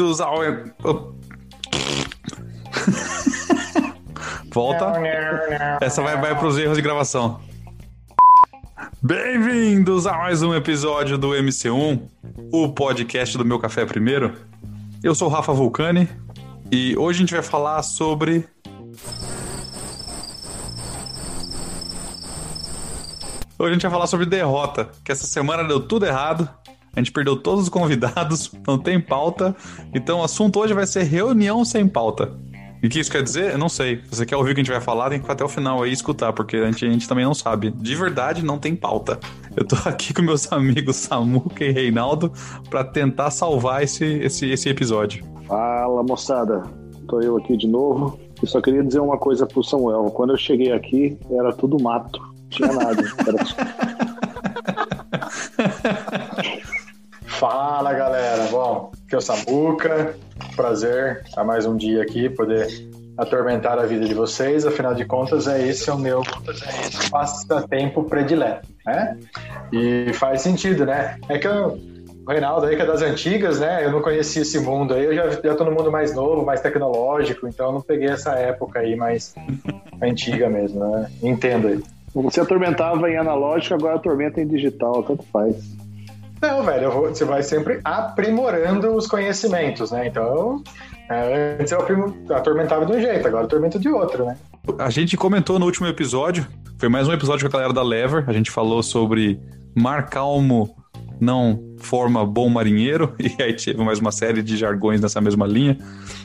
Bem-vindos ao. Volta. Essa vai, vai para os erros de gravação. Bem-vindos a mais um episódio do MC1, o podcast do Meu Café Primeiro. Eu sou o Rafa Vulcani e hoje a gente vai falar sobre. Hoje a gente vai falar sobre derrota, que essa semana deu tudo errado. A gente perdeu todos os convidados, não tem pauta. Então o assunto hoje vai ser reunião sem pauta. E o que isso quer dizer? Eu não sei. Se você quer ouvir o que a gente vai falar, tem que ficar até o final aí e escutar, porque a gente, a gente também não sabe. De verdade, não tem pauta. Eu tô aqui com meus amigos Samuca e Reinaldo para tentar salvar esse, esse, esse episódio. Fala, moçada. Tô eu aqui de novo. Eu só queria dizer uma coisa pro Samuel. Quando eu cheguei aqui, era tudo mato. Não tinha nada. Era... Fala galera, bom, aqui é o Samuca, prazer a mais um dia aqui, poder atormentar a vida de vocês, afinal de contas é esse o meu passatempo predileto, né? E faz sentido, né? É que eu, o Reinaldo aí que é das antigas, né? Eu não conhecia esse mundo aí, eu já, já tô no mundo mais novo, mais tecnológico, então eu não peguei essa época aí mais antiga mesmo, né? Entendo aí. Você atormentava em analógico, agora atormenta em digital, tanto faz. Não, velho, vou, você vai sempre aprimorando os conhecimentos, né? Então, é, antes eu atormentava de um jeito, agora atormento de outro, né? A gente comentou no último episódio, foi mais um episódio com a galera da Lever, a gente falou sobre mar calmo não forma bom marinheiro, e aí teve mais uma série de jargões nessa mesma linha.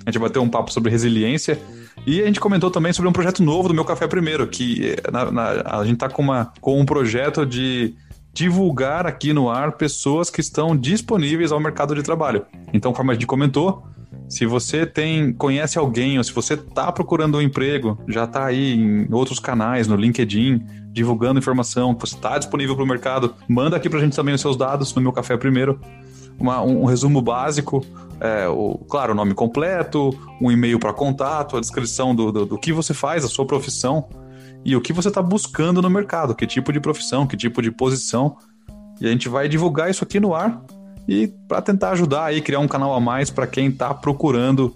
A gente bateu um papo sobre resiliência. E a gente comentou também sobre um projeto novo do Meu Café Primeiro, que na, na, a gente tá com, uma, com um projeto de divulgar aqui no ar pessoas que estão disponíveis ao mercado de trabalho. Então, como a gente comentou, se você tem conhece alguém ou se você está procurando um emprego, já está aí em outros canais, no LinkedIn, divulgando informação, você está disponível para o mercado, manda aqui para a gente também os seus dados no meu café primeiro. Uma, um, um, resumo básico, é, o, claro, o nome completo, um e-mail para contato, a descrição do, do, do que você faz, a sua profissão e o que você está buscando no mercado, que tipo de profissão, que tipo de posição. E a gente vai divulgar isso aqui no ar e para tentar ajudar aí, criar um canal a mais para quem está procurando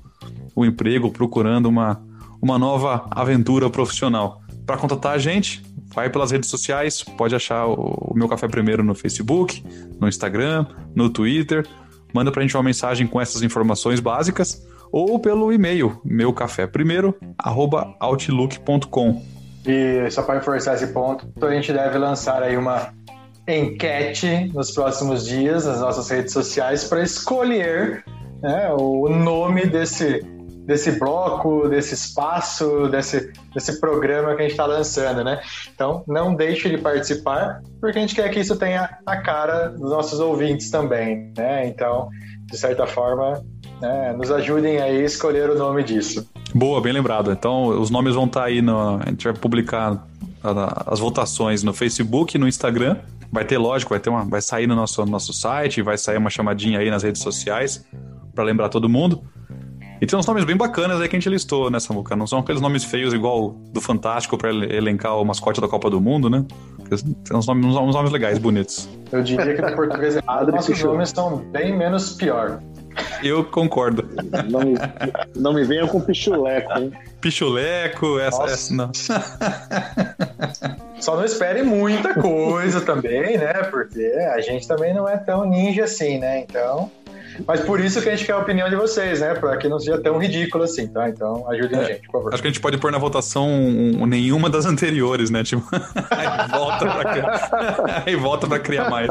o um emprego, procurando uma, uma nova aventura profissional. Para contatar a gente, vai pelas redes sociais, pode achar o, o Meu Café Primeiro no Facebook, no Instagram, no Twitter. Manda para a gente uma mensagem com essas informações básicas ou pelo e-mail meucaféprimeiro@outlook.com. E só para reforçar esse ponto, a gente deve lançar aí uma enquete nos próximos dias nas nossas redes sociais para escolher né, o nome desse, desse bloco, desse espaço, desse, desse programa que a gente está lançando, né? Então, não deixe de participar, porque a gente quer que isso tenha a cara dos nossos ouvintes também, né? Então, de certa forma, né, nos ajudem aí a escolher o nome disso. Boa, bem lembrado. Então, os nomes vão estar tá aí, no, a gente vai publicar as votações no Facebook e no Instagram. Vai ter, lógico, vai ter uma, vai sair no nosso, nosso site, vai sair uma chamadinha aí nas redes sociais para lembrar todo mundo. E tem uns nomes bem bacanas aí que a gente listou nessa né, Não são aqueles nomes feios igual do Fantástico para elencar o mascote da Copa do Mundo, né? Tem uns nomes, uns nomes legais, bonitos. Eu diria que no português errado, nossos nomes são bem menos pior. Eu concordo. Não me, não me venham com pichuleco, hein? Pichuleco, essa, essa não. Só não espere muita coisa também, né? Porque a gente também não é tão ninja assim, né? Então. Mas por isso que a gente quer a opinião de vocês, né? Para que não seja tão ridículo assim, tá? Então ajudem é, a gente, por favor. Acho que a gente pode pôr na votação nenhuma das anteriores, né? Tipo, aí volta pra criar, aí volta pra criar mais.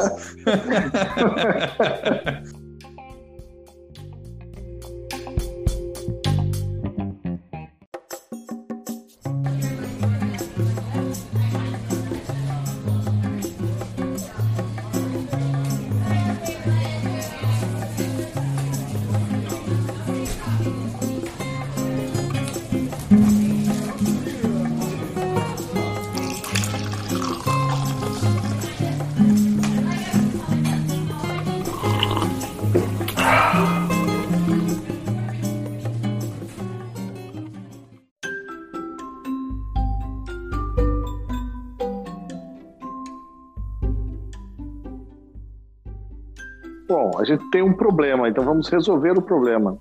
A gente tem um problema, então vamos resolver o problema.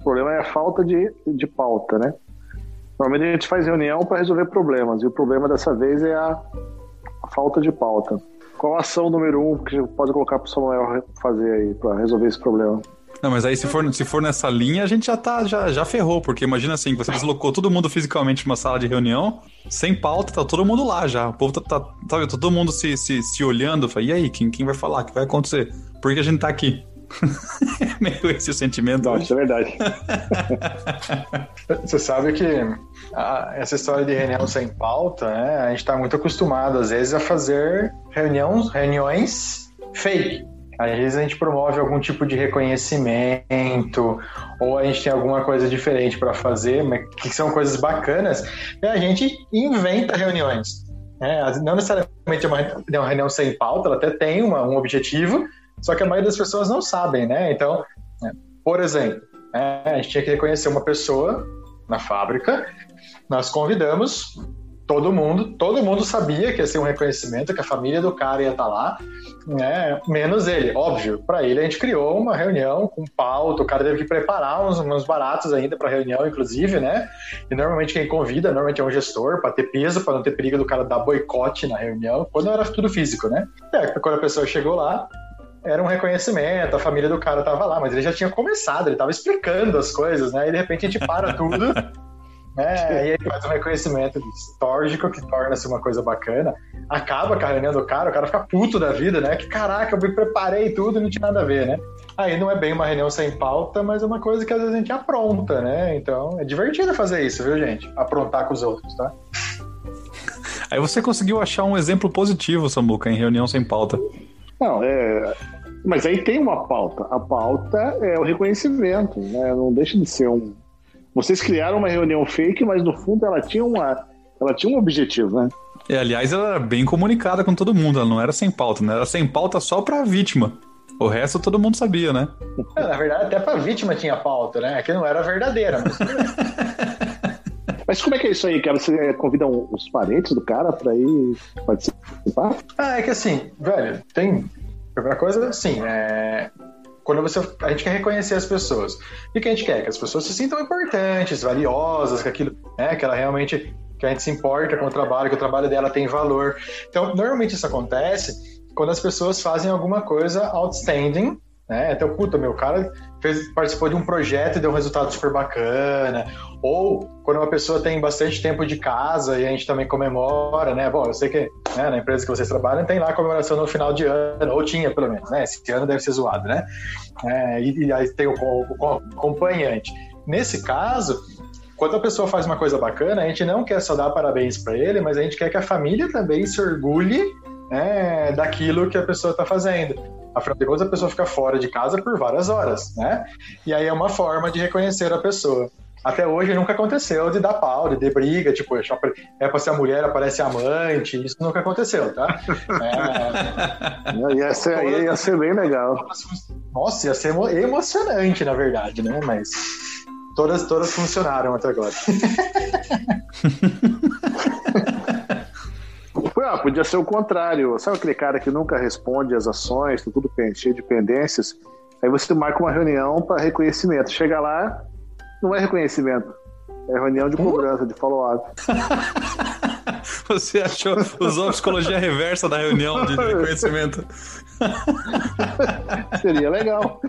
O problema é a falta de, de pauta, né? Normalmente a gente faz reunião para resolver problemas, e o problema dessa vez é a, a falta de pauta. Qual a ação número um que você pode colocar para o Samuel fazer aí para resolver esse problema? Não, mas aí se for, se for nessa linha, a gente já tá, já, já ferrou, porque imagina assim, você deslocou todo mundo fisicamente numa sala de reunião, sem pauta, tá todo mundo lá já. O povo tá, tá, tá, todo mundo se, se, se olhando, fala, e aí, quem, quem vai falar? O que vai acontecer? Por que a gente tá aqui? é meio esse o sentimento. Não, isso é verdade. Você sabe que a, essa história de reunião sem pauta, né? A gente está muito acostumado, às vezes, a fazer reuniões, reuniões fake. Às vezes a gente promove algum tipo de reconhecimento, ou a gente tem alguma coisa diferente para fazer, mas que são coisas bacanas, e a gente inventa reuniões. É, não necessariamente é uma, é uma reunião sem pauta, ela até tem uma, um objetivo, só que a maioria das pessoas não sabem, né? Então, é, por exemplo, a gente tinha que reconhecer uma pessoa na fábrica, nós convidamos todo mundo, todo mundo sabia que ia ser um reconhecimento, que a família do cara ia estar tá lá, né? Menos ele, óbvio. Para ele a gente criou uma reunião com pauta, o cara teve que preparar uns, uns baratos ainda para reunião, inclusive, né? E normalmente quem convida, normalmente é um gestor para ter peso, para não ter perigo do cara dar boicote na reunião, quando era tudo físico, né? É, quando a pessoa chegou lá, era um reconhecimento, a família do cara tava lá, mas ele já tinha começado, ele tava explicando as coisas, né? E de repente a gente para tudo né? E aí faz um reconhecimento histórico que torna-se uma coisa bacana. Acaba com a reunião do cara, o cara fica puto da vida, né? Que caraca, eu me preparei tudo e não tinha nada a ver, né? Aí não é bem uma reunião sem pauta, mas é uma coisa que às vezes a gente apronta, né? Então é divertido fazer isso, viu, gente? Aprontar com os outros, tá? Aí você conseguiu achar um exemplo positivo, Samuca, em reunião sem pauta. Não, é. Mas aí tem uma pauta. A pauta é o reconhecimento, né? Não deixa de ser um, vocês criaram uma reunião fake, mas no fundo ela tinha, uma, ela tinha um objetivo, né? É, aliás, ela era bem comunicada com todo mundo, ela não era sem pauta, né? Era sem pauta só pra vítima. O resto todo mundo sabia, né? É, na verdade, até pra vítima tinha pauta, né? Que não era verdadeira, mas. Mas como é que é isso aí, cara? Você convida os parentes do cara pra ir participar? Ah, é que assim, velho, tem. Primeira coisa, assim, é quando você, a gente quer reconhecer as pessoas. O que a gente quer? Que as pessoas se sintam importantes, valiosas, que aquilo, né, que ela realmente, que a gente se importa com o trabalho, que o trabalho dela tem valor. Então, normalmente isso acontece quando as pessoas fazem alguma coisa outstanding, né? Então, puta, meu cara fez, participou de um projeto e deu um resultado super bacana. Ou quando uma pessoa tem bastante tempo de casa e a gente também comemora, né? Bom, eu sei que né, na empresa que vocês trabalham tem lá comemoração no final de ano, ou tinha pelo menos, né? Esse ano deve ser zoado, né? É, e, e, aí tem o, o, o acompanhante. Nesse caso, quando a pessoa faz uma coisa bacana, a gente não quer só dar parabéns para ele, mas a gente quer que a família também se orgulhe né, daquilo que a pessoa está fazendo. De contas, a pessoa fica fora de casa por várias horas, né? E aí é uma forma de reconhecer a pessoa. Até hoje nunca aconteceu de dar pau, de ter briga, tipo, é pra ser a mulher, aparece a amante, isso nunca aconteceu, tá? É... ia, ser, ia ser bem legal. Nossa, ia ser emocionante, na verdade, né? Mas todas, todas funcionaram até agora. Ah, podia ser o contrário. Sabe aquele cara que nunca responde as ações, tá tudo cheio de pendências? Aí você marca uma reunião para reconhecimento. Chega lá, não é reconhecimento. É reunião de cobrança, de follow-up. Você achou, usou a psicologia reversa da reunião de reconhecimento. Seria legal.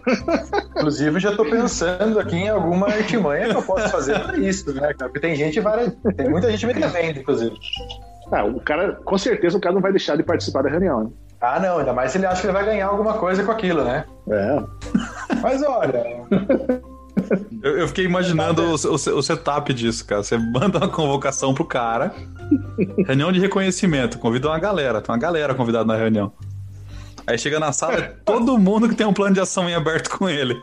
Inclusive, já estou pensando aqui em alguma artimanha que eu posso fazer para isso, né, Porque tem gente, tem muita gente me devendo, inclusive. Ah, o cara, com certeza, o cara não vai deixar de participar da reunião. Né? Ah, não, ainda mais se ele acha que ele vai ganhar alguma coisa com aquilo, né? É. Mas olha. Eu, eu, fiquei imaginando o, o, o, setup disso, cara. Você manda uma convocação pro cara, reunião de reconhecimento, convida uma galera, tem uma galera convidada na reunião. Aí chega na sala, é todo mundo que tem um plano de ação em aberto com ele.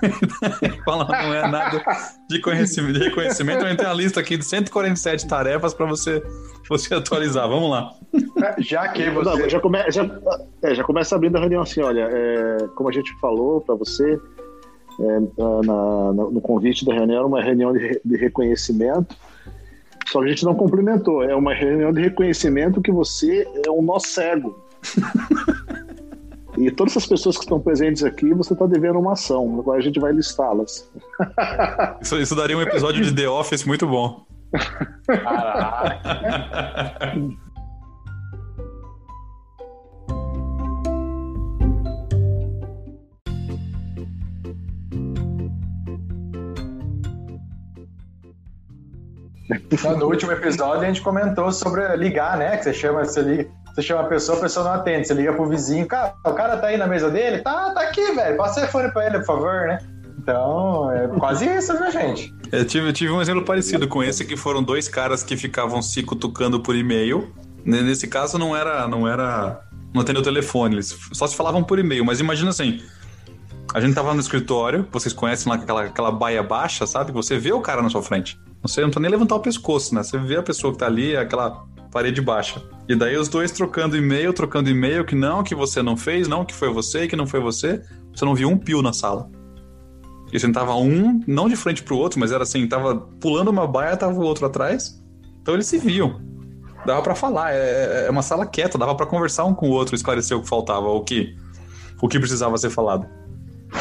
Fala, não é nada de, conhecimento, de reconhecimento. A gente tem uma lista aqui de 147 tarefas para você, você atualizar. Vamos lá. Já que você. Não, já, come, já, é, já começa abrindo a reunião assim: olha, é, como a gente falou para você, é, na, no convite da reunião, uma reunião de, de reconhecimento. Só que a gente não cumprimentou. É uma reunião de reconhecimento que você é um nó cego. E todas essas pessoas que estão presentes aqui, você está devendo uma ação. Agora a gente vai listá-las. Isso, isso daria um episódio de The Office muito bom. Caraca. No último episódio a gente comentou sobre ligar, né? Que você chama, você liga, você chama a pessoa, a pessoa não atende. Você liga pro vizinho, cara, o cara tá aí na mesa dele? Tá, tá aqui, velho. Passa o telefone pra ele, por favor, né? Então, é quase isso, viu, gente? Eu tive, eu tive um exemplo parecido com esse, que foram dois caras que ficavam se cutucando por e-mail. Nesse caso não era. não era. não atendeu o telefone, eles só se falavam por e-mail, mas imagina assim. A gente tava no escritório, vocês conhecem lá aquela, aquela baia baixa, sabe? Você vê o cara na sua frente. Você não precisa nem levantar o pescoço, né? Você vê a pessoa que tá ali, aquela parede baixa. E daí os dois trocando e-mail, trocando e-mail, que não, que você não fez, não, que foi você, que não foi você. Você não viu um pio na sala. E sentava um, não de frente pro outro, mas era assim, tava pulando uma baia, tava o outro atrás. Então eles se viam. Dava para falar, é, é uma sala quieta, dava para conversar um com o outro, esclarecer o que faltava, o que, o que precisava ser falado.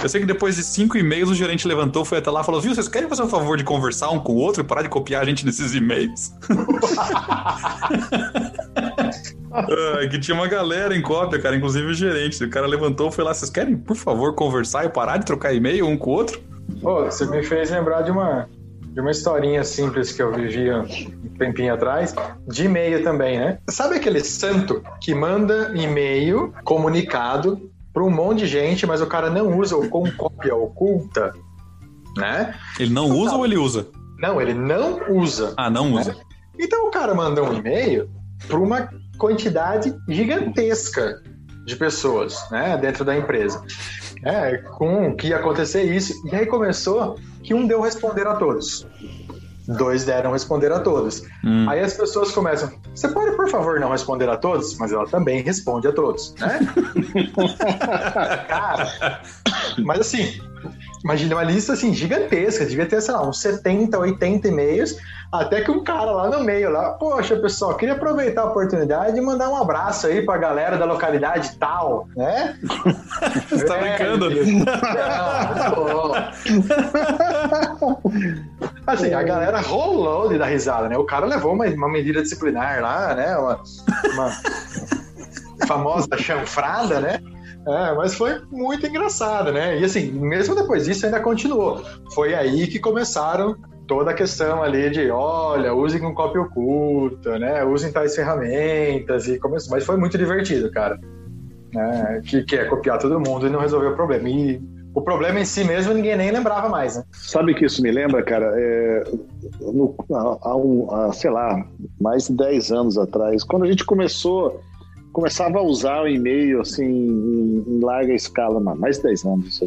Eu sei que depois de cinco e-mails o gerente levantou, foi até lá e falou: Viu, vocês querem fazer um favor de conversar um com o outro e parar de copiar a gente nesses e-mails? ah, que tinha uma galera em cópia, cara, inclusive o gerente. O cara levantou e foi lá: Vocês querem, por favor, conversar e parar de trocar e-mail um com o outro? Pô, você me fez lembrar de uma, de uma historinha simples que eu vivia um tempinho atrás, de e-mail também, né? Sabe aquele santo que manda e-mail comunicado para um monte de gente, mas o cara não usa ou com cópia oculta, né? Ele não usa ou ele usa? Não, ele não usa. Ah, não né? usa. Então o cara manda um e-mail para uma quantidade gigantesca de pessoas, né, dentro da empresa. É, com que ia acontecer isso. E aí começou que um deu responder a todos. Dois deram responder a todos. Hum. Aí as pessoas começam. Você pode, por favor, não responder a todos? Mas ela também responde a todos, né? Cara, mas assim, imagina uma lista assim gigantesca, devia ter, sei lá, uns 70, 80 e-mails, até que um cara lá no meio lá, poxa, pessoal, queria aproveitar a oportunidade e mandar um abraço aí pra galera da localidade tal, né? Você tá É, brincando? Não. Assim, a galera rolou de dar risada, né? O cara levou uma, uma medida disciplinar lá, né? Uma, uma famosa chanfrada, né? É, mas foi muito engraçado, né? E assim, mesmo depois disso ainda continuou. Foi aí que começaram toda a questão ali de, olha, usem com cópia oculta, né? Usem tais ferramentas e começou. Mas foi muito divertido, cara. Né? Que, que é copiar todo mundo e não resolver o problema. E o problema em si mesmo ninguém nem lembrava mais, né? Sabe que isso me lembra, cara? É, no- há, um, há, sei lá, mais de 10 anos atrás, quando a gente começou, começava a usar o e-mail assim, em, em larga escala, mais de 10 anos,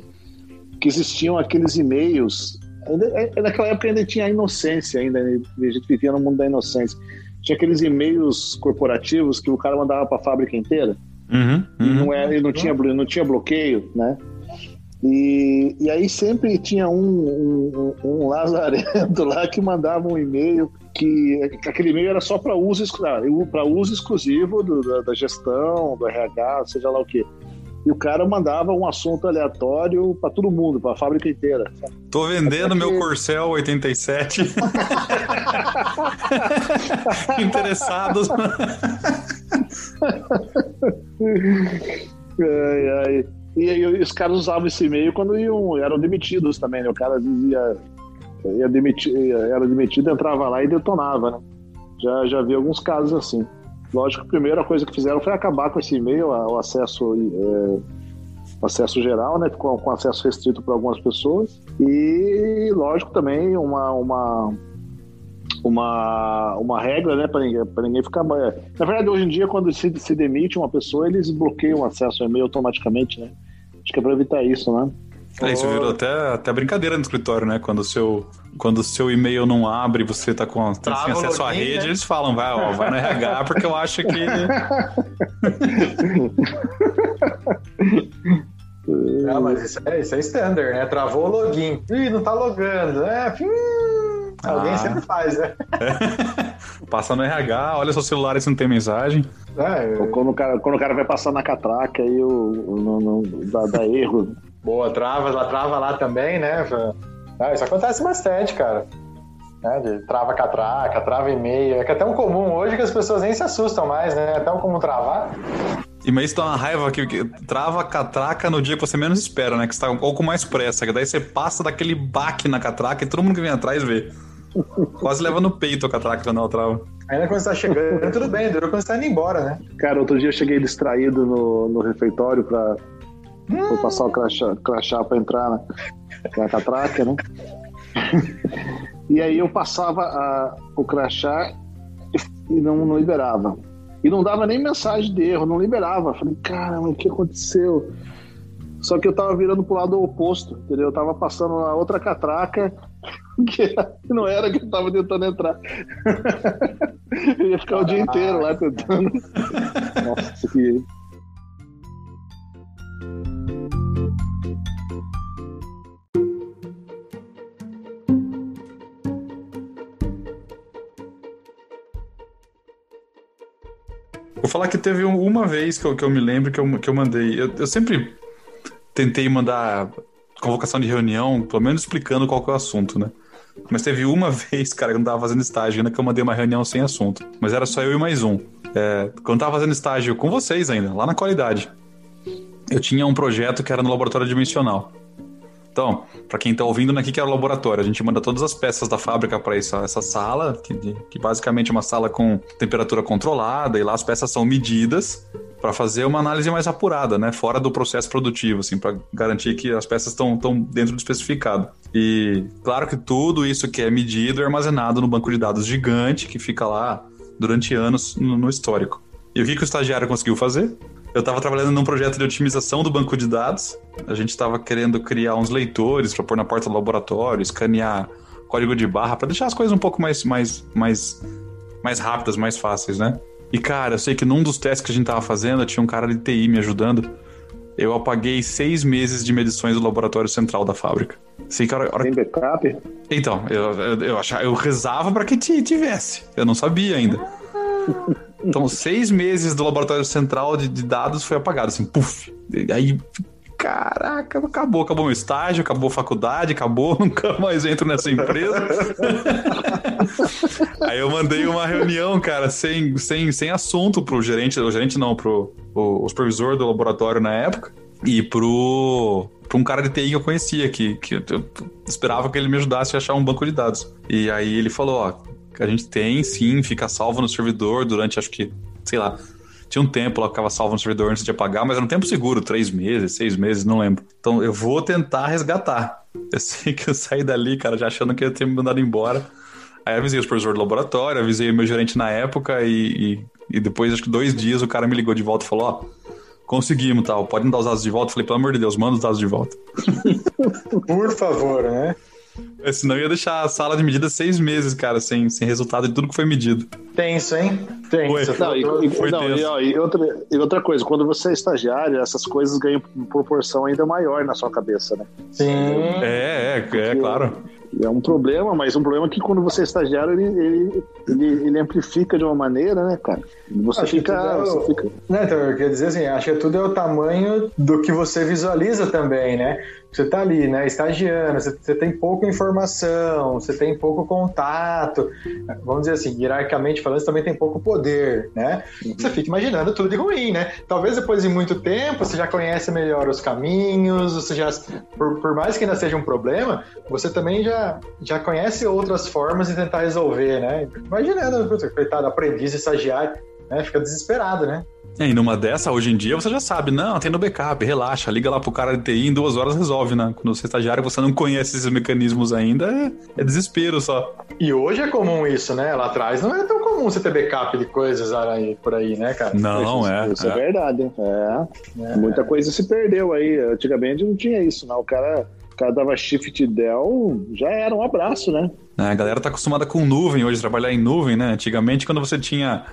que existiam aqueles e-mails. Ainda- é- Naquela época ainda tinha a inocência, ainda, né? a gente vivia no mundo da inocência. Tinha aqueles e-mails corporativos que o cara mandava para a fábrica inteira. Uhum, E uhum. não, era, e não, tinha, blo- não tinha bloqueio, né? E, e aí sempre tinha um, um, um lazarento lá que mandava um e-mail que aquele e-mail era só para uso, pra uso exclusivo do- da, da gestão, do RH, seja lá o quê. E o cara mandava um assunto aleatório para todo mundo, para a fábrica inteira. sabe? Tô vendendo meu que- Corcel 87. Interessados. Ai, ai. E, aí os caras usavam esse e-mail quando iam, eram demitidos também, né? O cara dizia, ia demitir, era demitido, entrava lá e detonava, né? Já, já vi alguns casos assim. Lógico que a primeira coisa que fizeram foi acabar com esse e-mail, o acesso, é, acesso geral, né? Ficou com acesso restrito para algumas pessoas. E, lógico, também uma, uma, uma, uma regra, né? Para ninguém, pra ninguém ficar. Na verdade, hoje em dia, quando se, se demite uma pessoa, eles bloqueiam o acesso ao e-mail automaticamente, né? Acho que é para evitar isso, né? É, isso virou até, até brincadeira no escritório, né? Quando o seu, quando o seu e-mail não abre, você tá com tá sem acesso à rede, né? eles falam, vai, ó, vai no RH, porque eu acho que. Não, mas isso é, isso é standard, né? Travou o login. Ih, não tá logando. É, hum, alguém Ah. sempre faz, né? Passa no RH, olha seu celular se não tem mensagem. É, eu... quando, o cara, quando o cara vai passar na catraca aí o, dá, dá erro. Boa, trava, ela trava lá também, né? Ah, isso acontece bastante, cara. É, de trava catraca, trava e-mail. É que é tão comum hoje que as pessoas nem se assustam mais, né? É tão comum travar. E mas isso dá uma raiva que, que trava a catraca no dia que você menos espera, né? Que você tá um pouco mais pressa. Que daí você passa daquele baque na catraca e todo mundo que vem atrás vê. Quase leva no peito a catraca quando ela trava. Ainda quando você tá chegando, tudo bem, dura quando você tá indo embora, né? Cara, outro dia eu cheguei distraído no, no refeitório pra, pra passar o crachá, crachá pra entrar na, na catraca, né? e aí eu passava a, o crachá e não, não liberava. E não dava nem mensagem de erro, não liberava. Falei, caramba, o que aconteceu? Só que eu tava virando pro lado oposto, entendeu? Eu tava passando na outra catraca, que não era que eu tava tentando entrar. eu ia ficar o dia inteiro lá tentando. Nossa, que. Vou falar que teve uma vez que eu, que eu me lembro que eu, que eu mandei. Eu, eu sempre tentei mandar convocação de reunião, pelo menos explicando qual que é o assunto, né? Mas teve uma vez, cara, que eu não tava fazendo estágio ainda, que eu mandei uma reunião sem assunto. Mas era só eu e mais um. É, quando eu tava fazendo estágio com vocês ainda, lá na qualidade, eu tinha um projeto que era no laboratório dimensional. Então, para quem está ouvindo, aqui né, que é o laboratório, a gente manda todas as peças da fábrica para essa, essa sala, que, que basicamente é uma sala com temperatura controlada, e lá as peças são medidas para fazer uma análise mais apurada, né? Fora do processo produtivo, assim, para garantir que as peças estão dentro do especificado. E claro que tudo isso que é medido é armazenado no banco de dados gigante que fica lá durante anos no, no histórico. E o que, que o estagiário conseguiu fazer? Eu estava trabalhando num projeto de otimização do banco de dados. A gente estava querendo criar uns leitores para pôr na porta do laboratório, escanear código de barra para deixar as coisas um pouco mais, mais, mais, mais rápidas, mais fáceis, né? E cara, eu sei que num dos testes que a gente estava fazendo, tinha um cara de TI me ajudando. Eu apaguei seis meses de medições do laboratório central da fábrica. Sei que hora, hora... Tem backup? Então, eu, eu, eu, achava, eu rezava para que tivesse. Eu não sabia ainda. Então, seis meses do laboratório central de, de dados foi apagado, assim, puf. Aí, caraca, acabou, acabou meu estágio, acabou a faculdade, acabou, nunca mais entro nessa empresa. Aí eu mandei uma reunião, cara, sem, sem, sem assunto pro gerente, o gerente não, pro o, o supervisor do laboratório na época, e pro, pro um cara de TI que eu conhecia, que, que eu esperava que ele me ajudasse a achar um banco de dados. E aí ele falou, ó, a gente tem, sim, fica salvo no servidor durante, acho que, sei lá, tinha um tempo lá que ficava salvo no servidor antes de apagar, mas era um tempo seguro, três meses, seis meses, não lembro. Então eu vou tentar resgatar. Eu sei que eu saí dali, cara, já achando que ia ter me mandado embora. Aí avisei o supervisor do laboratório, avisei o meu gerente na época e, e, e, depois, acho que dois dias, o cara me ligou de volta e falou, ó, conseguimos, tal, pode me dar os dados de volta? Eu falei, pelo amor de Deus, manda os dados de volta. Por favor, né? É, senão ia deixar a sala de medida seis meses, cara, sem, sem resultado de tudo que foi medido. Tenso, hein? Tenso. Não, e, foi não, tenso. E, e, outra, e outra coisa, quando você é estagiário, essas coisas ganham proporção ainda maior na sua cabeça, né? Sim. É, é, é, claro. É um problema, mas um problema que quando você é estagiário, ele, ele, ele, ele amplifica de uma maneira, né, cara? Você fica, é o... você fica. Né, então, quer dizer assim, acho que tudo é o tamanho do que você visualiza também, né? Você está ali, né, estagiando, você, você, tem pouca informação, você tem pouco contato, vamos dizer assim, hierarquicamente falando, você também tem pouco poder, né? Uhum. Você fica imaginando tudo de ruim, né? Talvez depois de muito tempo você já conhece melhor os caminhos, você já, por, por mais que ainda seja um problema, você também já, já conhece outras formas de tentar resolver, né? Imaginando, coitado, aprendiz, estagiário, né? Fica desesperado, né? É, e numa dessa, hoje em dia, você já sabe, não, tem no backup, relaxa, liga lá pro cara de TI, em duas horas resolve, né? Quando você é estagiário você não conhece esses mecanismos ainda, é, é, desespero só. E hoje é comum isso, né? Lá atrás não é tão comum você ter backup de coisas aí, por aí, né, cara? Não, isso, é. Isso é, é verdade. É. é. Muita coisa se perdeu aí. Antigamente não tinha isso, não. O cara, dava shift del, já era um abraço, né? É, a galera tá acostumada com nuvem hoje, trabalhar em nuvem, né? Antigamente, quando você tinha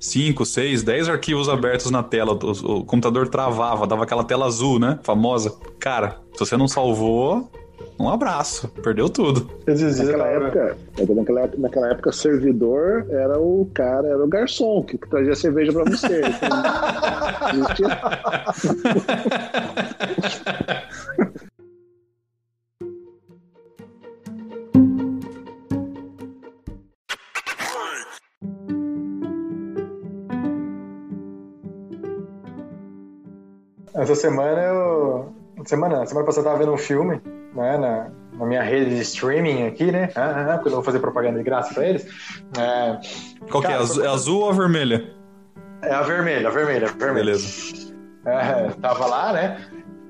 5, 6, 10 arquivos abertos na tela, o, o, computador travava, dava aquela tela azul, né? Famosa. Cara, se você não salvou, um abraço, perdeu tudo. Naquela época, naquela, naquela época, servidor era o cara, era o garçom que trazia cerveja pra você. Essa semana eu. Semana, semana passada eu tava vendo um filme, né, na, na minha rede de streaming aqui, né? Ah, ah, porque eu vou fazer propaganda de graça pra eles. É, Qual que é? Azul, é azul ou a vermelha? É a vermelha, a vermelha, a vermelha. Beleza. É, tava lá, né?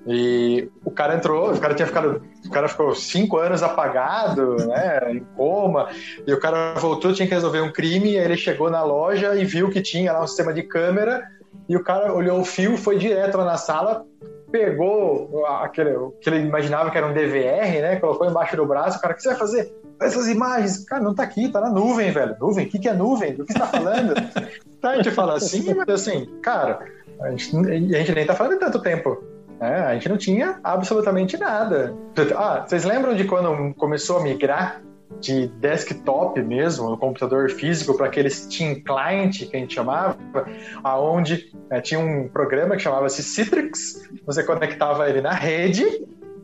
E o cara entrou, o cara tinha ficado. O cara ficou cinco anos apagado, né? Em coma. E o cara voltou, tinha que resolver um crime. E aí ele chegou na loja e viu que tinha lá um sistema de câmera. E o cara olhou o fio, foi direto lá na sala, pegou aquele que ele imaginava que era um DVR, né? Colocou embaixo do braço. O cara, o que você vai fazer? Essas imagens, cara, não tá aqui, tá na nuvem, velho. Nuvem? O que, que é nuvem? Do que você tá falando? tá, a gente fala assim, mas assim, cara, a gente, a gente nem tá falando tanto tempo. né? a gente não tinha absolutamente nada. Ah, vocês lembram de quando começou a migrar de desktop mesmo, no computador físico, para aquele Steam Client que a gente chamava, aonde né, tinha um programa que chamava-se Citrix, você conectava ele na rede,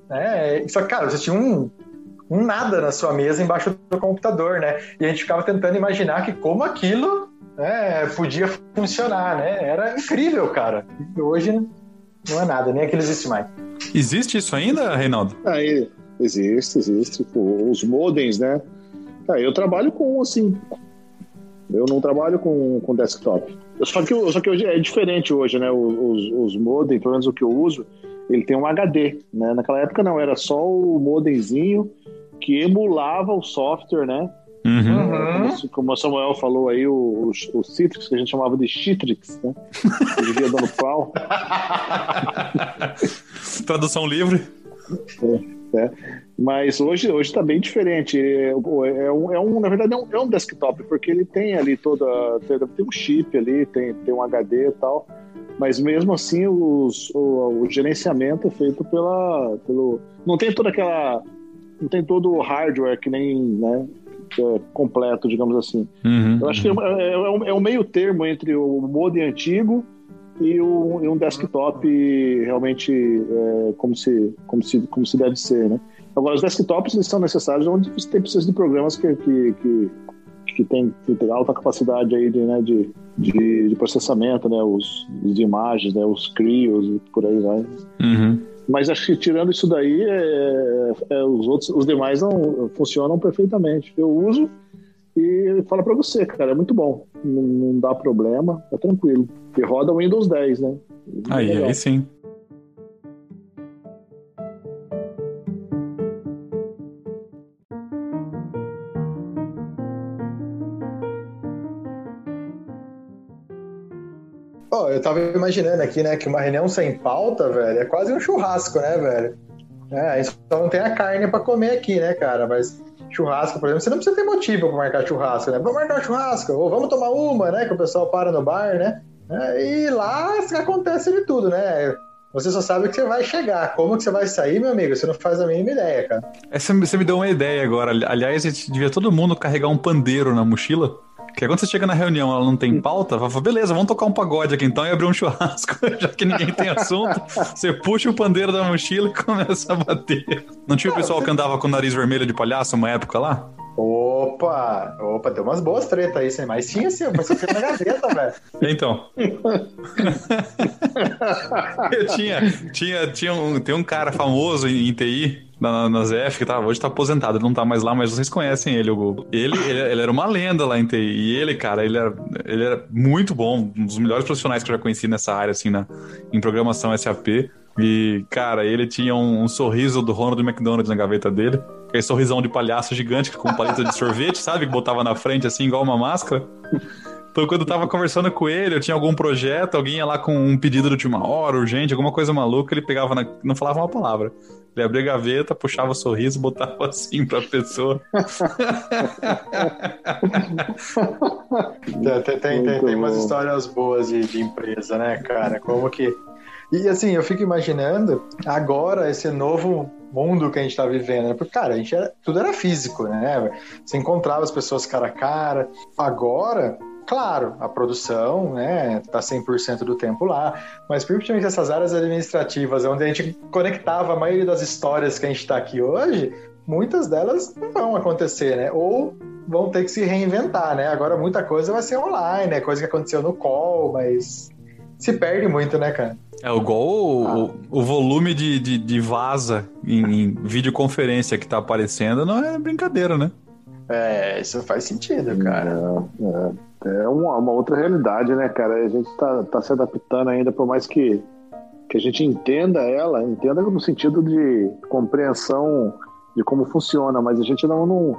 né? Só que, cara, você tinha um, um nada na sua mesa embaixo do computador, né? E a gente ficava tentando imaginar que como aquilo né, podia funcionar, né? Era incrível, cara. E hoje não é nada, nem aquilo existe mais. Existe isso ainda, Reinaldo? Aí, existe, existe. Pô, Os modems, né? Ah, eu trabalho com, assim... Eu não trabalho com, com desktop. Só que, só que hoje é diferente hoje, né? Os, os modems, pelo menos o que eu uso, ele tem um HD, né? Naquela época não, era só o modemzinho que emulava o software, né? Uhum. Como, como o Samuel falou aí, o, o, o Citrix, que a gente chamava de Citrix, né? Que vivia dando pau. Tradução livre. Né? Mas hoje hoje está bem diferente. É, é um, é um, na verdade, é um, é um desktop, porque ele tem ali toda. Tem, um chip ali, tem, tem um HD e tal. Mas mesmo assim, os, o, o gerenciamento é feito pela. Pelo, não tem toda aquela. Não tem todo o hardware que nem. Né, é completo, digamos assim. Uhum. Eu acho que é, é, é um, é um meio termo entre o modem antigo e, o, e um desktop realmente é, como, se, como, se, como se deve ser, né? Agora, os desktops eles são necessários onde você tem precisa de programas que, que, que, que tem, que tem alta capacidade aí de, né, de, de, de processamento, né? Os, os de imagens, né? Os crios e por aí vai. Uhum. Mas acho que tirando isso daí, é, é, os outros, os demais não funcionam perfeitamente. Eu uso e falo para você, cara, é muito bom. Não, não, dá problema, é tranquilo. E roda o Windows 10, né? Aí, Legal. aí sim. Ó, eu tava imaginando aqui, né, que uma reunião sem pauta, velho, é quase um churrasco, né, velho? É, aí só não tem a carne pra comer aqui, né, cara? Mas churrasco, por exemplo, você não precisa ter motivo pra marcar churrasco, né? Vamos marcar churrasco, ou vamos tomar uma, né? Que o pessoal para no bar, né? É, e lá acontece de tudo, né? Você só sabe que você vai chegar. Como que você vai sair, meu amigo? Você não faz a mínima ideia, cara. Essa, você me deu uma ideia agora. Aliás, a gente devia todo mundo carregar um pandeiro na mochila. Que aí quando você chega na reunião ela não tem pauta, fala, beleza, vamos tocar um pagode aqui então e abrir um churrasco, já que ninguém tem assunto. Você puxa o pandeiro da mochila e começa a bater. Não tinha o pessoal que andava com o nariz vermelho de palhaço uma época lá? Opa! Opa, deu umas boas tretas aí, mas tinha sim, mas você na gaveta, velho. Então. Eu tinha, tinha, tinha um, tem um cara famoso em, em TI na, na ZF que tá, hoje tá aposentado, ele não tá mais lá, mas vocês conhecem ele, o Google. Ele, ele, ele era uma lenda lá em TI. E ele, cara, ele era, ele era muito bom, um dos melhores profissionais que eu já conheci nessa área, assim, na, em programação SAP. E, cara, ele tinha um, um sorriso do Ronald McDonald na gaveta dele. Aquele sorrisão de palhaço gigante com paleta de sorvete, sabe? Que botava na frente, assim, igual uma máscara. Então, quando eu tava conversando com ele, eu tinha algum projeto, alguém ia lá com um pedido de última hora, urgente, alguma coisa maluca, ele pegava, na... não falava uma palavra. Ele abria a gaveta, puxava o sorriso, botava assim pra pessoa. tem, tem, tem, tem, tem umas histórias boas de, de empresa, né, cara? Como que. E assim, eu fico imaginando agora esse novo mundo que a gente está vivendo. Né? Porque, cara, a gente era, tudo era físico, né? Você encontrava as pessoas cara a cara. Agora, Claro, a produção né, está 100% do tempo lá, mas principalmente essas áreas administrativas, onde a gente conectava a maioria das histórias que a gente está aqui hoje, muitas delas não vão acontecer, né? Ou vão ter que se reinventar, né? Agora muita coisa vai ser online, né? Coisa que aconteceu no call, mas se perde muito, né, cara? É igual o, ah. o, o volume de, de, de vaza em, em, videoconferência que tá aparecendo, não é brincadeira, né? É, isso faz sentido, cara. É, é, é uma, uma, outra realidade, né, cara? A gente tá, tá se adaptando ainda, por mais que, que a gente entenda ela, entenda no sentido de compreensão de como funciona, mas a gente não, não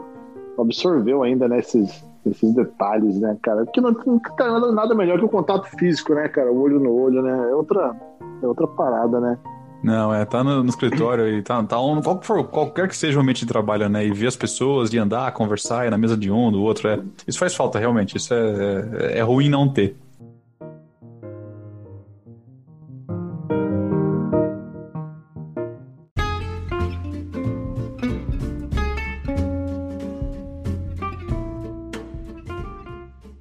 absorveu ainda né, esses, esses detalhes, né, cara? Porque não, não tá nada, nada melhor que o contato físico, né, cara? O olho no olho, né? É outra, é outra parada, né? Não, é, tá no, no escritório e tá, tá um, qual for, qualquer que seja o ambiente de trabalho, né? E ver as pessoas, e andar, conversar, ir na mesa de um, do outro, é, isso faz falta, realmente. Isso é, é, é ruim não ter.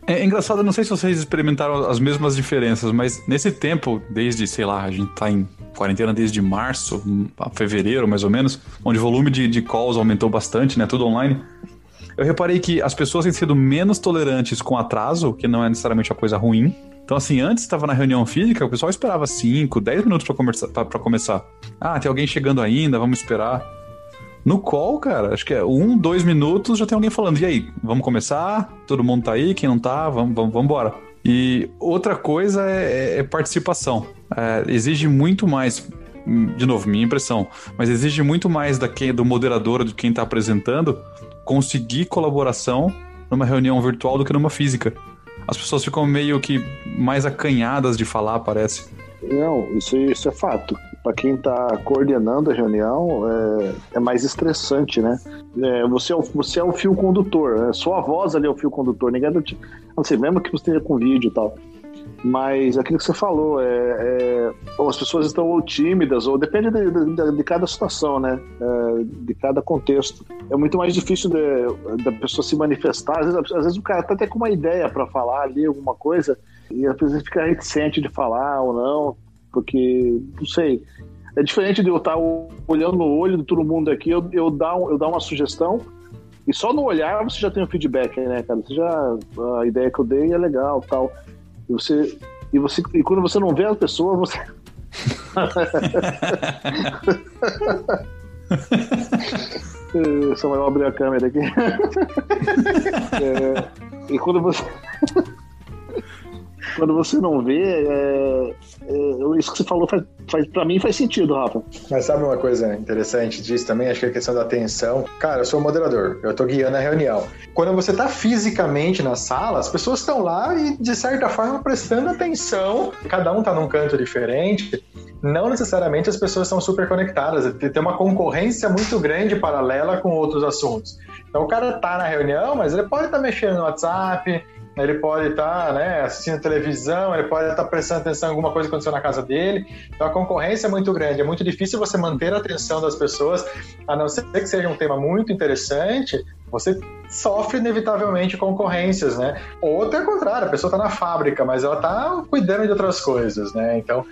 É engraçado, não sei se vocês experimentaram as mesmas diferenças, mas nesse tempo, desde, sei lá, a gente tá em quarentena desde março a fevereiro, mais ou menos, onde o volume de, de calls aumentou bastante, né? Tudo online. Eu reparei que as pessoas têm sido menos tolerantes com atraso, que não é necessariamente uma coisa ruim. Então, assim, antes estava na reunião física, o pessoal esperava 5, 10 minutos para começar. Ah, tem alguém chegando ainda, vamos esperar. No call, cara, acho que é um, dois minutos, já tem alguém falando. E aí, vamos começar? Todo mundo tá aí? Quem não tá? Vamos, vamos, vamos embora. E outra coisa é, é participação. É, exige muito mais, de novo, minha impressão, mas exige muito mais da quem, do moderador, de quem está apresentando, conseguir colaboração numa reunião virtual do que numa física. As pessoas ficam meio que mais acanhadas de falar, parece. Não, isso, isso é fato para quem está coordenando a reunião, é, é, mais estressante, né? É, você, é o, você é o fio condutor, né? sua voz ali é o fio condutor, ninguém não, não sei, mesmo que você esteja com vídeo e tal. Mas aquilo que você falou, é, é ou as pessoas estão ou tímidas, ou depende de, de, de cada situação, né? É, de cada contexto. É muito mais difícil da pessoa se manifestar. Às vezes, às vezes o cara tá até com uma ideia para falar ali, alguma coisa, e às vezes fica reticente de falar ou não porque, não sei, é diferente de eu estar olhando no olho de todo mundo aqui, eu, eu, dar, eu dar uma sugestão, e só no olhar você já tem um feedback, né, cara? Você já, a ideia que eu dei é legal tal. E você, e você, e quando você não vê a pessoa, você. Só vai abrir a câmera aqui. é, e quando você quando você não vê, é, é, isso que você falou faz, faz, pra mim faz sentido, Rafa. Mas sabe uma coisa interessante disso também? Acho que é a questão da atenção. Cara, eu sou moderador, eu tô guiando a reunião. Quando você tá fisicamente na sala, as pessoas estão lá e, de certa forma, prestando atenção. Cada um tá num canto diferente não necessariamente as pessoas são super conectadas, tem uma concorrência muito grande paralela com outros assuntos. Então o cara tá na reunião, mas ele pode estar tá mexendo no WhatsApp, ele pode estar tá, né, assistindo televisão, ele pode estar tá prestando atenção em alguma coisa que aconteceu na casa dele. Então a concorrência é muito grande, é muito difícil você manter a atenção das pessoas, a não ser que seja um tema muito interessante, você sofre inevitavelmente concorrências, né? Outro é o contrário, a pessoa está na fábrica, mas ela está cuidando de outras coisas, né? Então,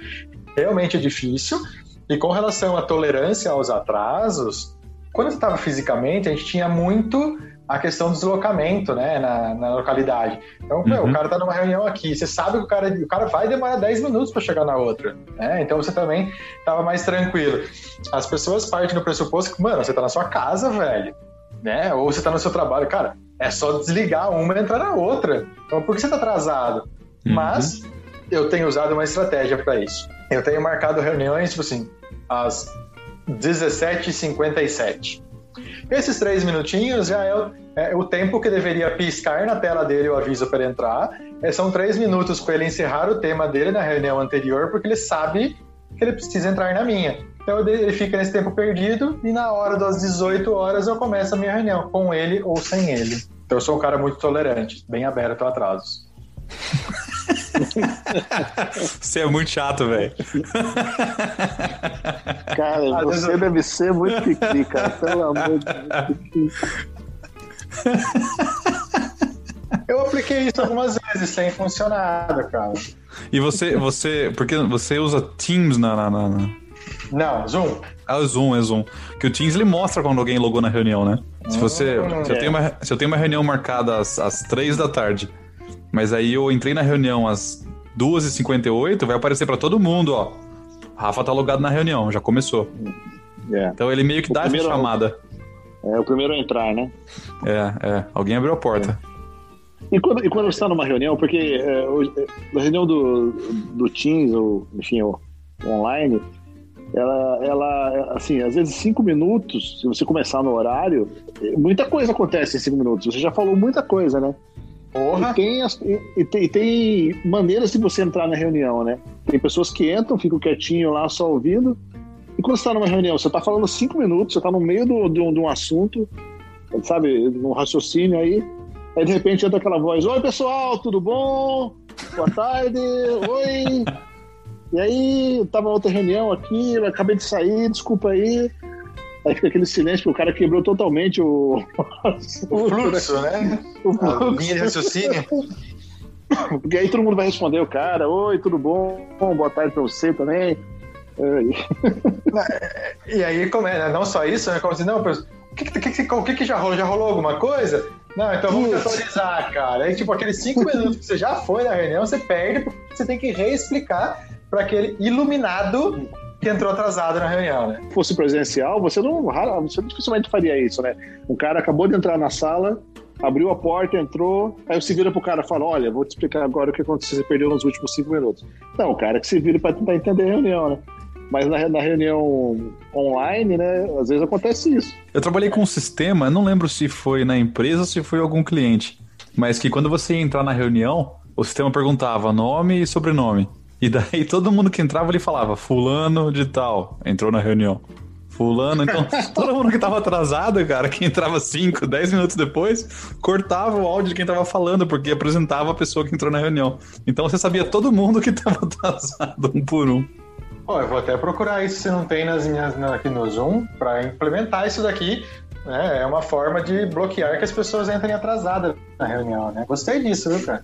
realmente é difícil. E com relação à tolerância aos atrasos, quando estava fisicamente, a gente tinha muito a questão do deslocamento, né, na, na localidade. Então, uhum. o cara tá numa reunião aqui, você sabe que o cara, o cara vai demorar 10 minutos para chegar na outra, né? Então você também tava mais tranquilo. As pessoas partem do pressuposto que, mano, você tá na sua casa, velho, né? Ou você tá no seu trabalho, cara, é só desligar uma e entrar na outra. Então, por que você tá atrasado? Uhum. Mas eu tenho usado uma estratégia para isso. Eu tenho marcado reuniões, tipo assim, às 17h57. Esses três minutinhos já é o, é o, tempo que deveria piscar na tela dele o aviso para entrar. É, são três minutos para ele encerrar o tema dele na reunião anterior, porque ele sabe que ele precisa entrar na minha. Então ele fica nesse tempo perdido e na hora das 18 horas eu começo a minha reunião, com ele ou sem ele. Então eu sou um cara muito tolerante, bem aberto a atrasos. Você é muito chato, velho. Cara, vezes você eu- deve ser muito piqui, cara. Pelo amor de Deus. Eu apliquei isso algumas vezes sem funcionar, cara. E você, você, porque você usa Teams na, na, na- na- Não, Zoom. Ah, o Zoom, é Zoom. Que o Teams ele mostra quando alguém logou na reunião, né? Se você. Hum, se, eu é. tenho uma, se eu tenho uma reunião marcada às, às 3 da tarde, mas aí eu entrei na reunião às 2h58, vai aparecer pra todo mundo, ó. Rafa tá logado na reunião, já começou. É. Então ele meio que O dá essa primeiro- chamada. é o primeiro a entrar, né? É, é. Alguém abriu a porta. E quando, e quando você está numa reunião, porque é, hoje, é, na reunião do, do Teams, ou enfim, o- online, ela, ela, assim, às vezes cinco minutos, se você começar no horário, muita coisa acontece em cinco minutos. Você já falou muita coisa, né? E Porra. tem, as- e, e tem, e tem maneiras de você entrar na reunião, né? Tem pessoas que entram, ficam quietinho lá, só ouvindo. E quando você está numa reunião, você está falando cinco minutos, você está no meio do, um, de um assunto, sabe, num raciocínio aí. Aí de repente entra aquela voz: Oi pessoal, tudo bom? Boa tarde, oi. E aí, tava outra reunião aqui, acabei de sair, desculpa aí. Aí fica aquele silêncio, porque o cara quebrou totalmente o, O fluxo, né? o A fluxo. linha de raciocínio. Porque aí todo mundo vai responder o cara, oi, tudo bom? Boa tarde pra você também. É, E aí, como é, né? não só isso, né? Como assim, não, o que, que, que- o que, que já rolou? Já rolou alguma coisa? Não, então vamos Putz. atualizar, cara. Aí, tipo, aqueles cinco minutos que você já foi na reunião, você perde, porque você tem que reexplicar para aquele iluminado que entrou atrasado na reunião, né? Se fosse presencial, você não, você dificilmente faria isso, né? Um cara acabou de entrar na sala, abriu a porta, entrou, aí você vira pro cara e fala: Olha, vou te explicar agora o que aconteceu, você perdeu nos últimos cinco minutos. Não, o cara que se vira para tentar entender a reunião, né? Mas na, na reunião online, né, às vezes acontece isso. Eu trabalhei com um sistema, não lembro se foi na empresa ou se foi algum cliente, mas que quando você ia entrar na reunião, o sistema perguntava nome e sobrenome. E daí todo mundo que entrava ele falava fulano de tal, entrou na reunião. Fulano, então todo mundo que tava atrasado, cara, que entrava 5, 10 minutos depois, cortava o áudio de quem tava falando, porque apresentava a pessoa que entrou na reunião. Então você sabia todo mundo que tava atrasado, um por um. Ó, eu vou até procurar isso se não tem nas minhas, aqui no Zoom, para implementar isso daqui. né? É uma forma de bloquear que as pessoas entrem atrasadas na reunião, né? Gostei disso, viu, cara?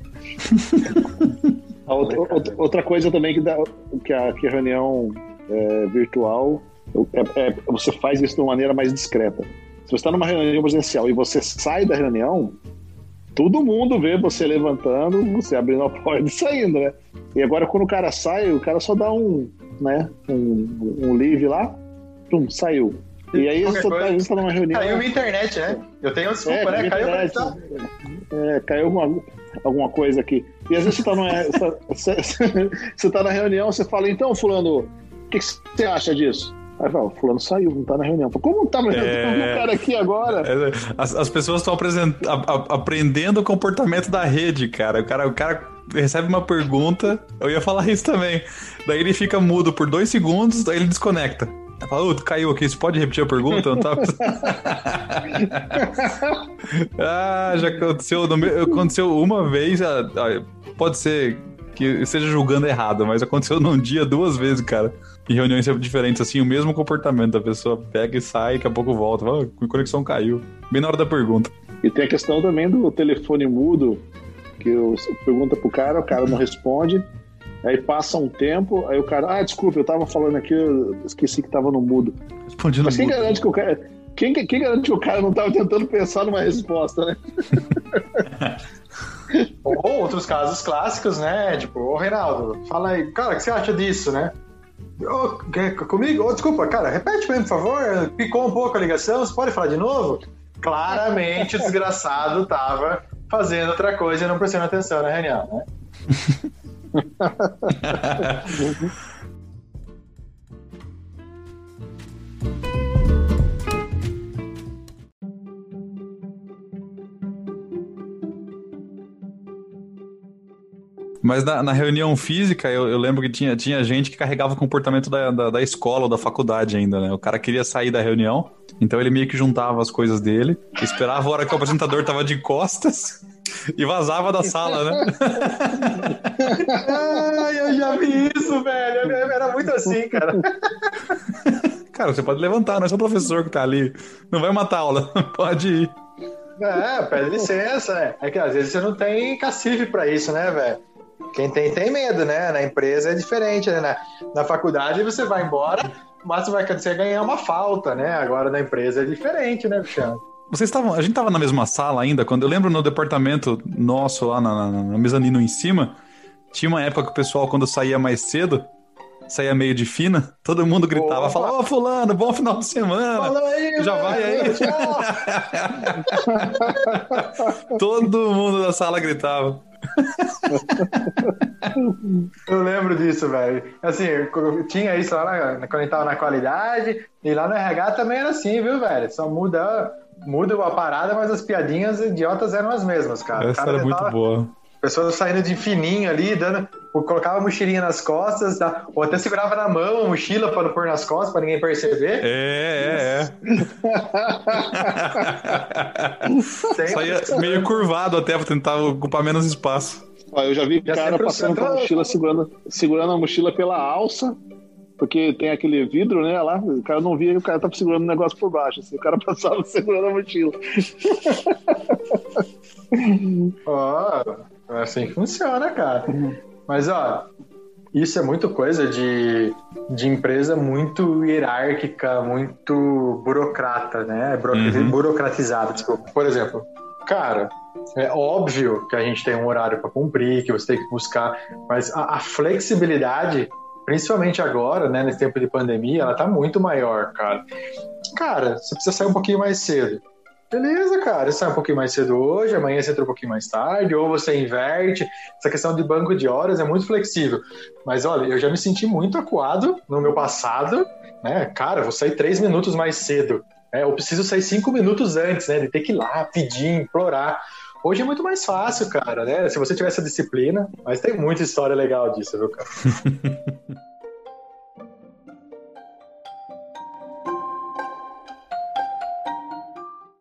A outra, outra- coisa também que, dá, que, a, que a reunião é, virtual é, é- você faz isso de uma maneira mais discreta. Se você está numa reunião presencial e você sai da reunião, todo mundo vê você levantando, você abrindo a porta e saindo, né? E agora quando o cara sai, o cara só dá um, né, um, um leave lá, pum, saiu. E aí você tá, a gente tá numa reunião. Caiu minha internet, né? Eu tenho desculpa, É, né? caiu Caiu a a internet. É, caiu alguma, alguma coisa aqui. E às vezes você tá, numa, você, você tá na reunião, você fala, então, fulano, o que, que você acha disso? Aí fala, fulano saiu, não tá na reunião. Fala, Como não tá na reunião? É. O cara aqui agora. É, As, as pessoas estão aprendendo o comportamento da rede, cara. O, cara. o cara recebe uma pergunta, eu ia falar isso também. Daí ele fica mudo por dois segundos, daí ele desconecta. Aí Fala, caiu aqui, você pode repetir a pergunta? Não tá... ah, já aconteceu, aconteceu uma vez, ah, ah, pode ser que esteja julgando errado, mas aconteceu num dia duas vezes, cara. Em reuniões diferentes, assim, o mesmo comportamento. A pessoa pega e sai, daqui a pouco volta. Fala, "Ah, a conexão caiu. Bem na hora da pergunta. E tem a questão também do telefone mudo, que eu pergunta pro cara, o cara não responde. Aí passa um tempo, aí o cara, ah, desculpa, eu tava falando aqui, eu esqueci que tava no mudo. Respondi no Mas quem mudo. garante que o cara. Quem, quem garante que o cara não tava tentando pensar numa resposta, né? Ou outros casos clássicos, né? Tipo, ô Reinaldo, fala aí, cara, o que você acha disso, né? Ô, comigo? Ô, desculpa, cara, repete mesmo, por favor. Picou um pouco a ligação, você pode falar de novo? Claramente o desgraçado tava fazendo outra coisa e não prestando atenção na reunião, né? Mas na, na reunião física, eu, eu lembro que tinha, tinha gente que carregava o comportamento da, da, da escola ou da faculdade ainda, né? O cara queria sair da reunião, então ele meio que juntava as coisas dele, esperava a hora que o apresentador tava de costas, e vazava da sala, né? Ai, eu já vi isso, velho. Era muito assim, cara. Cara, você pode levantar, não é só o professor que tá ali. Não vai matar a aula, pode ir. É, pede licença, né? É que às vezes você não tem cacife pra isso, né, velho? Quem tem, tem medo, né? Na empresa é diferente, né? Na, na faculdade você vai embora, mas você vai acontecer ganhar uma falta, né? Agora na empresa é diferente, né, Bichão? Vocês estavam. A gente tava na mesma sala ainda, quando eu lembro no departamento nosso lá na, na, na mezanino em cima, tinha uma época que o pessoal, quando saía mais cedo, saía meio de fina, todo mundo gritava, Opa. falava, ô fulano, bom final de semana. Falou aí, Já vai aí. todo mundo da sala gritava. Eu lembro disso, velho. Assim, tinha isso lá na, quando a gente tava na qualidade, e lá no RH também era assim, viu, velho? Só muda, muda a parada, mas as piadinhas idiotas eram as mesmas, cara. Essa cara era muito boa. Pessoas saindo de fininho ali, dando, colocava a mochilinha nas costas, tá? ou até segurava na mão a mochila para não pôr nas costas, para ninguém perceber. É, é, é. Saía meio curvado até para tentar ocupar menos espaço. Ó, eu já vi já cara passando com a mochila, segurando, segurando a mochila pela alça, porque tem aquele vidro, né? Lá, o cara não via que o cara tava segurando o negócio por baixo. Assim, o cara passava segurando a mochila. Ó. oh. É assim que funciona, cara. Mas, ó, isso é muito coisa de, de empresa muito hierárquica, muito burocrata, né? Uhum. Burocratizada, desculpa. Por exemplo, cara, é óbvio que a gente tem um horário para cumprir, que você tem que buscar, mas a, a, flexibilidade, principalmente agora, né, nesse tempo de pandemia, ela tá muito maior, cara. Cara, você precisa sair um pouquinho mais cedo. Beleza, cara, você sai um pouquinho mais cedo hoje, amanhã você entra um pouquinho mais tarde, ou você inverte. Essa questão de banco de horas é muito flexível. Mas olha, eu já me senti muito acuado no meu passado, né? Cara, vou sair três minutos mais cedo. Né? Eu preciso sair cinco minutos antes, né? De ter que ir lá, pedir, implorar. Hoje é muito mais fácil, cara, né? Se você tiver essa disciplina, mas tem muita história legal disso, viu, cara?